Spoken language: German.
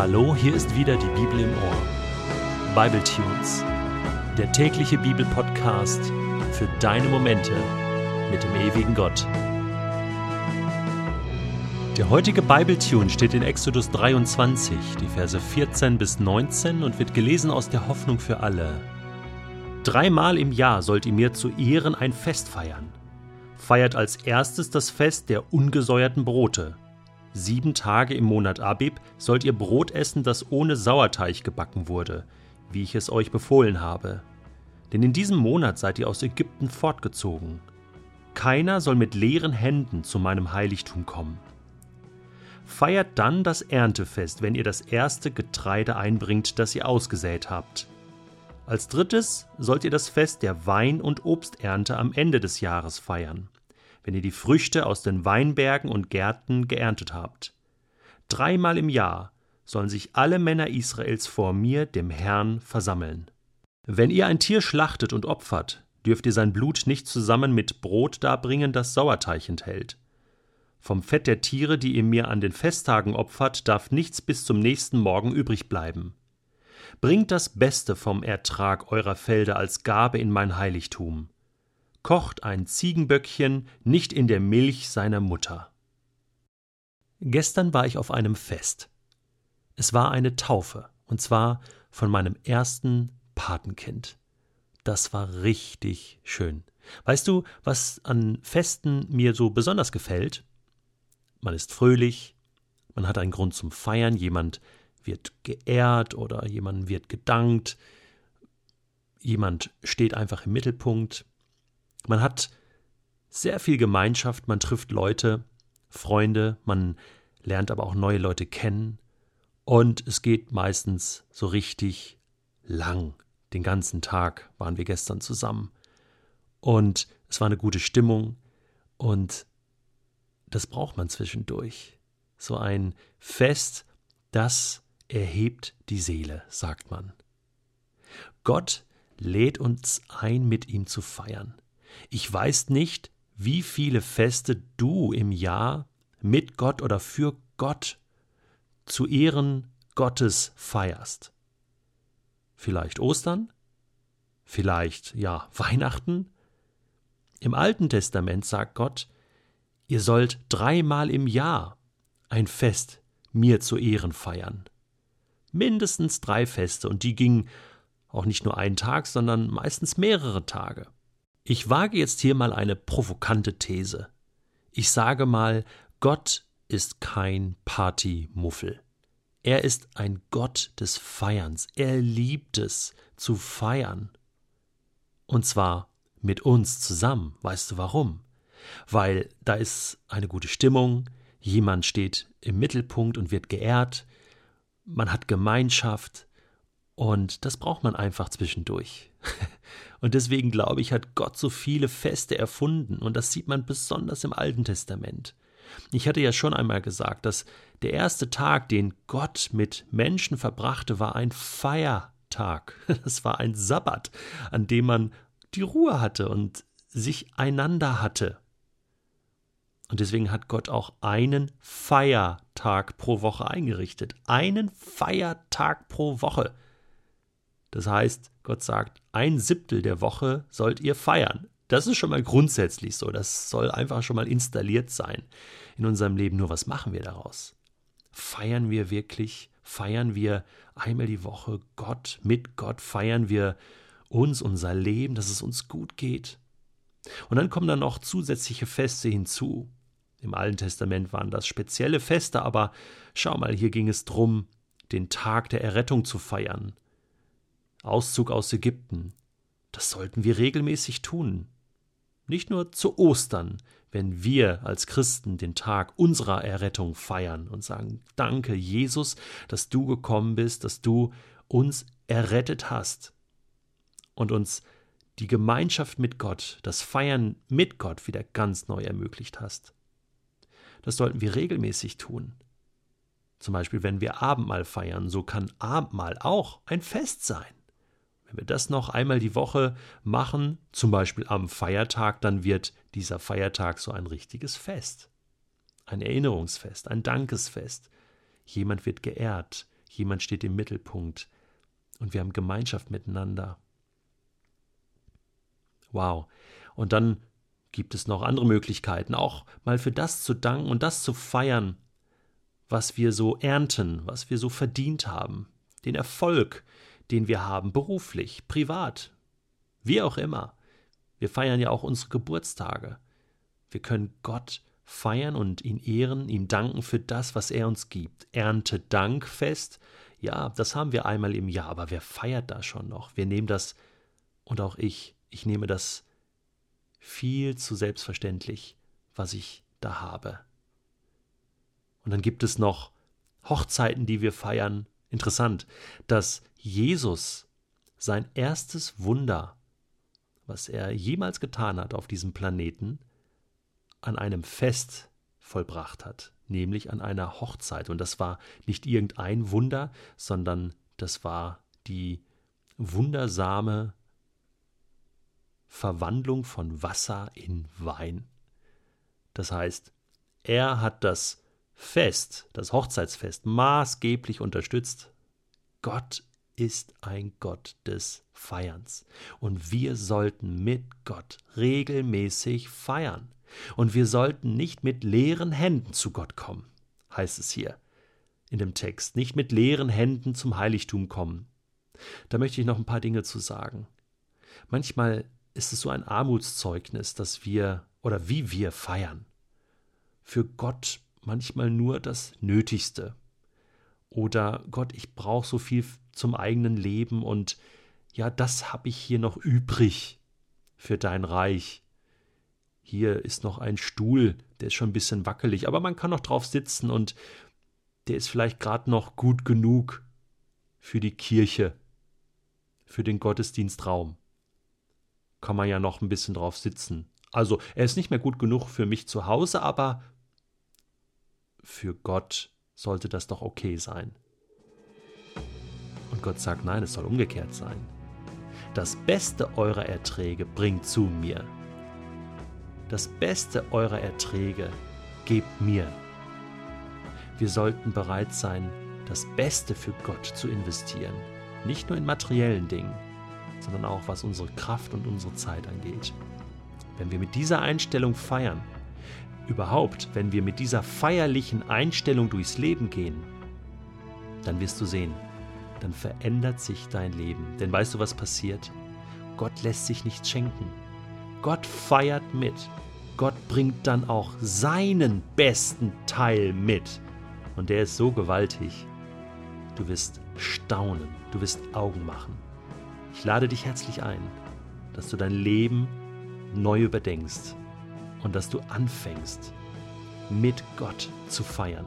Hallo, hier ist wieder die Bibel im Ohr. Bible Tunes, der tägliche Bibelpodcast für deine Momente mit dem ewigen Gott. Der heutige Bible Tune steht in Exodus 23, die Verse 14 bis 19 und wird gelesen aus der Hoffnung für alle. Dreimal im Jahr sollt ihr mir zu Ehren ein Fest feiern. Feiert als erstes das Fest der ungesäuerten Brote. Sieben Tage im Monat Abib sollt ihr Brot essen, das ohne Sauerteig gebacken wurde, wie ich es euch befohlen habe. Denn in diesem Monat seid ihr aus Ägypten fortgezogen. Keiner soll mit leeren Händen zu meinem Heiligtum kommen. Feiert dann das Erntefest, wenn ihr das erste Getreide einbringt, das ihr ausgesät habt. Als drittes sollt ihr das Fest der Wein- und Obsternte am Ende des Jahres feiern wenn ihr die Früchte aus den Weinbergen und Gärten geerntet habt. Dreimal im Jahr sollen sich alle Männer Israels vor mir, dem Herrn, versammeln. Wenn ihr ein Tier schlachtet und opfert, dürft ihr sein Blut nicht zusammen mit Brot darbringen, das Sauerteig enthält. Vom Fett der Tiere, die ihr mir an den Festtagen opfert, darf nichts bis zum nächsten Morgen übrig bleiben. Bringt das Beste vom Ertrag eurer Felder als Gabe in mein Heiligtum kocht ein Ziegenböckchen nicht in der Milch seiner Mutter. Gestern war ich auf einem Fest. Es war eine Taufe, und zwar von meinem ersten Patenkind. Das war richtig schön. Weißt du, was an Festen mir so besonders gefällt? Man ist fröhlich, man hat einen Grund zum Feiern, jemand wird geehrt oder jemand wird gedankt, jemand steht einfach im Mittelpunkt, man hat sehr viel Gemeinschaft, man trifft Leute, Freunde, man lernt aber auch neue Leute kennen und es geht meistens so richtig lang. Den ganzen Tag waren wir gestern zusammen und es war eine gute Stimmung und das braucht man zwischendurch. So ein Fest, das erhebt die Seele, sagt man. Gott lädt uns ein, mit ihm zu feiern. Ich weiß nicht, wie viele Feste du im Jahr mit Gott oder für Gott zu Ehren Gottes feierst. Vielleicht Ostern? Vielleicht, ja, Weihnachten? Im Alten Testament sagt Gott, ihr sollt dreimal im Jahr ein Fest mir zu Ehren feiern. Mindestens drei Feste, und die gingen auch nicht nur einen Tag, sondern meistens mehrere Tage. Ich wage jetzt hier mal eine provokante These. Ich sage mal, Gott ist kein Partymuffel. Er ist ein Gott des Feierns. Er liebt es zu feiern. Und zwar mit uns zusammen. Weißt du warum? Weil da ist eine gute Stimmung, jemand steht im Mittelpunkt und wird geehrt, man hat Gemeinschaft, und das braucht man einfach zwischendurch. Und deswegen glaube ich, hat Gott so viele Feste erfunden. Und das sieht man besonders im Alten Testament. Ich hatte ja schon einmal gesagt, dass der erste Tag, den Gott mit Menschen verbrachte, war ein Feiertag. Das war ein Sabbat, an dem man die Ruhe hatte und sich einander hatte. Und deswegen hat Gott auch einen Feiertag pro Woche eingerichtet. Einen Feiertag pro Woche. Das heißt, Gott sagt, ein Siebtel der Woche sollt ihr feiern. Das ist schon mal grundsätzlich so. Das soll einfach schon mal installiert sein in unserem Leben. Nur was machen wir daraus? Feiern wir wirklich? Feiern wir einmal die Woche Gott mit Gott? Feiern wir uns, unser Leben, dass es uns gut geht? Und dann kommen dann noch zusätzliche Feste hinzu. Im Alten Testament waren das spezielle Feste, aber schau mal, hier ging es drum, den Tag der Errettung zu feiern, Auszug aus Ägypten. Das sollten wir regelmäßig tun. Nicht nur zu Ostern, wenn wir als Christen den Tag unserer Errettung feiern und sagen, danke Jesus, dass du gekommen bist, dass du uns errettet hast und uns die Gemeinschaft mit Gott, das Feiern mit Gott wieder ganz neu ermöglicht hast. Das sollten wir regelmäßig tun. Zum Beispiel, wenn wir Abendmahl feiern, so kann Abendmahl auch ein Fest sein. Wenn wir das noch einmal die Woche machen, zum Beispiel am Feiertag, dann wird dieser Feiertag so ein richtiges Fest. Ein Erinnerungsfest, ein Dankesfest. Jemand wird geehrt, Jemand steht im Mittelpunkt und wir haben Gemeinschaft miteinander. Wow. Und dann gibt es noch andere Möglichkeiten, auch mal für das zu danken und das zu feiern, was wir so ernten, was wir so verdient haben, den Erfolg, den wir haben, beruflich, privat, wie auch immer. Wir feiern ja auch unsere Geburtstage. Wir können Gott feiern und ihn ehren, ihm danken für das, was er uns gibt. Erntedankfest, ja, das haben wir einmal im Jahr, aber wer feiert da schon noch? Wir nehmen das, und auch ich, ich nehme das viel zu selbstverständlich, was ich da habe. Und dann gibt es noch Hochzeiten, die wir feiern. Interessant, dass Jesus sein erstes Wunder, was er jemals getan hat auf diesem Planeten, an einem Fest vollbracht hat, nämlich an einer Hochzeit. Und das war nicht irgendein Wunder, sondern das war die wundersame Verwandlung von Wasser in Wein. Das heißt, er hat das Fest, das Hochzeitsfest, maßgeblich unterstützt. Gott ist ein Gott des Feierns. Und wir sollten mit Gott regelmäßig feiern. Und wir sollten nicht mit leeren Händen zu Gott kommen, heißt es hier in dem Text. Nicht mit leeren Händen zum Heiligtum kommen. Da möchte ich noch ein paar Dinge zu sagen. Manchmal ist es so ein Armutszeugnis, dass wir oder wie wir feiern. Für Gott manchmal nur das Nötigste. Oder Gott, ich brauche so viel zum eigenen Leben und ja, das habe ich hier noch übrig für dein Reich. Hier ist noch ein Stuhl, der ist schon ein bisschen wackelig, aber man kann noch drauf sitzen und der ist vielleicht gerade noch gut genug für die Kirche, für den Gottesdienstraum. Kann man ja noch ein bisschen drauf sitzen. Also, er ist nicht mehr gut genug für mich zu Hause, aber für Gott sollte das doch okay sein. Und Gott sagt, nein, es soll umgekehrt sein. Das Beste eurer Erträge bringt zu mir das Beste eurer Erträge gebt mir. Wir sollten bereit sein, das Beste für Gott zu investieren, nicht nur in materiellen Dingen, sondern auch was unsere Kraft und unsere Zeit angeht. Wenn wir mit dieser Einstellung feiern, überhaupt, wenn wir mit dieser feierlichen Einstellung durchs Leben gehen, dann wirst du sehen, dann verändert sich dein Leben. Denn weißt du, was passiert? Gott lässt sich nichts schenken. Gott feiert mit. Gott bringt dann auch seinen besten Teil mit. Und der ist so gewaltig. Du wirst staunen, du wirst Augen machen. Ich lade dich herzlich ein, dass du dein Leben neu überdenkst und dass du anfängst, mit Gott zu feiern